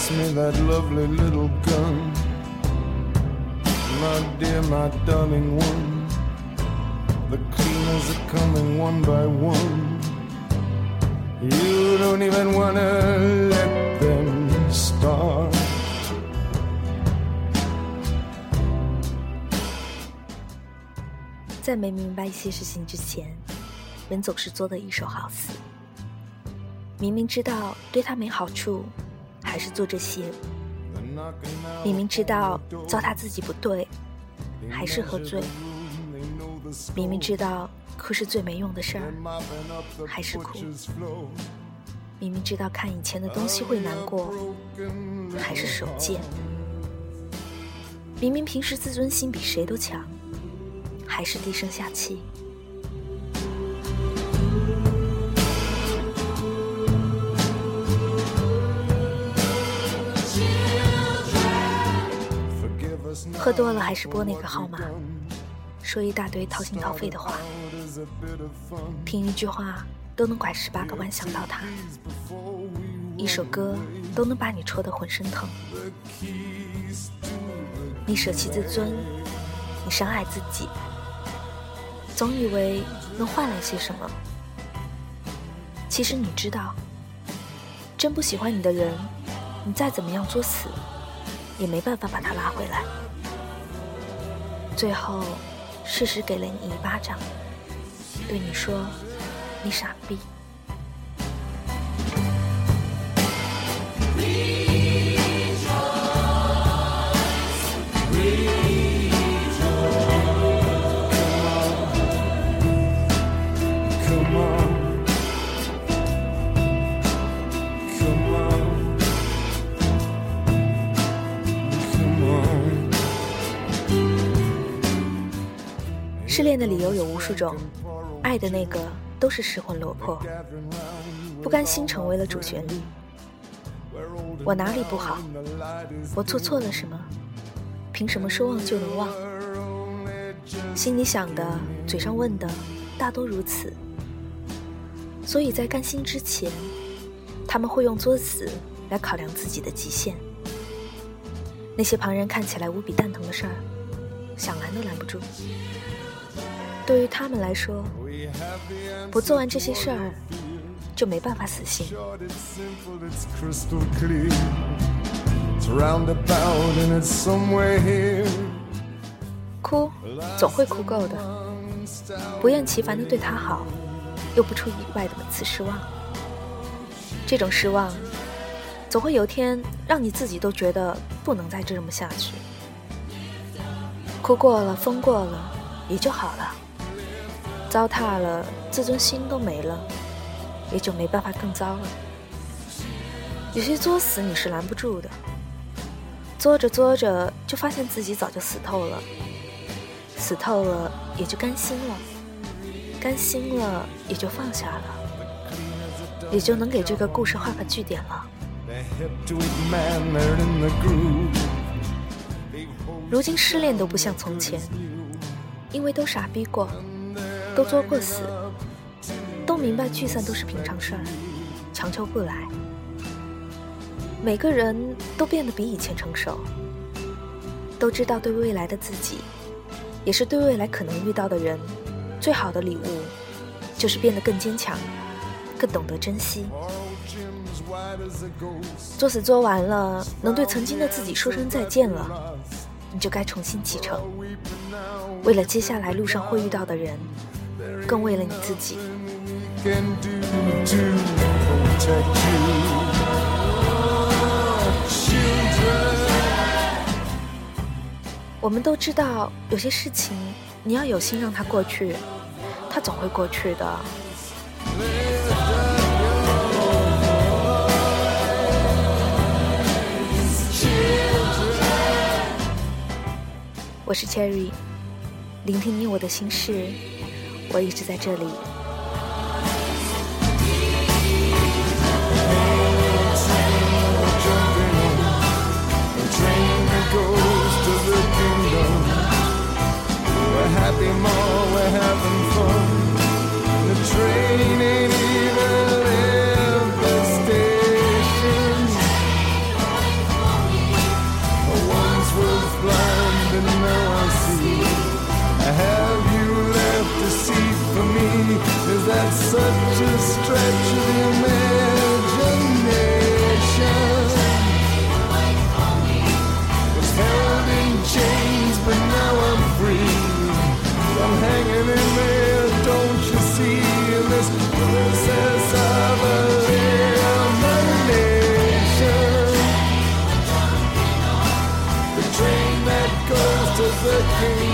pass me that lovely little gun. My dear, my darling one. The cleaners are coming one by one. You don't even wanna let them start. 在没明白一些事情之前，人总是做的一手好死。明明知道对他没好处，还是做这些；明明知道糟蹋自己不对，还是喝醉；明明知道哭是最没用的事儿，还是哭；明明知道看以前的东西会难过，还是手贱；明明平时自尊心比谁都强。还是低声下气。喝多了还是拨那个号码，说一大堆掏心掏肺的话，听一句话都能拐十八个弯想到他，一首歌都能把你戳得浑身疼。你舍弃自尊，你伤害自己。总以为能换来些什么，其实你知道，真不喜欢你的人，你再怎么样作死，也没办法把他拉回来。最后，事实给了你一巴掌，对你说：“你傻逼。”失恋的理由有无数种，爱的那个都是失魂落魄，不甘心成为了主旋律。我哪里不好？我做错了什么？凭什么说忘就能忘？心里想的，嘴上问的，大多如此。所以在甘心之前，他们会用作死来考量自己的极限。那些旁人看起来无比蛋疼的事儿，想拦都拦不住。对于他们来说，不做完这些事儿，就没办法死心。哭，总会哭够的。不厌其烦的对他好，又不出意外的每次失望。这种失望，总会有天让你自己都觉得不能再这么下去。哭过了，疯过了，也就好了。糟蹋了，自尊心都没了，也就没办法更糟了。有些作死你是拦不住的，作着作着就发现自己早就死透了。死透了也就甘心了，甘心了也就放下了，也就能给这个故事画个句点了。如今失恋都不像从前，因为都傻逼过，都作过死，都明白聚散都是平常事儿，强求不来。每个人都变得比以前成熟，都知道对未来的自己，也是对未来可能遇到的人，最好的礼物，就是变得更坚强，更懂得珍惜。作死作完了，能对曾经的自己说声再见了，你就该重新启程。为了接下来路上会遇到的人，更为了你自己。我们都知道，有些事情你要有心让它过去，它总会过去的。我是 Cherry，聆听你我的心事，我一直在这里。That such a stretch of imagination? Was held in chains, but now I'm free. I'm hanging in there, don't you see? In this process of elimination. The train that goes to the king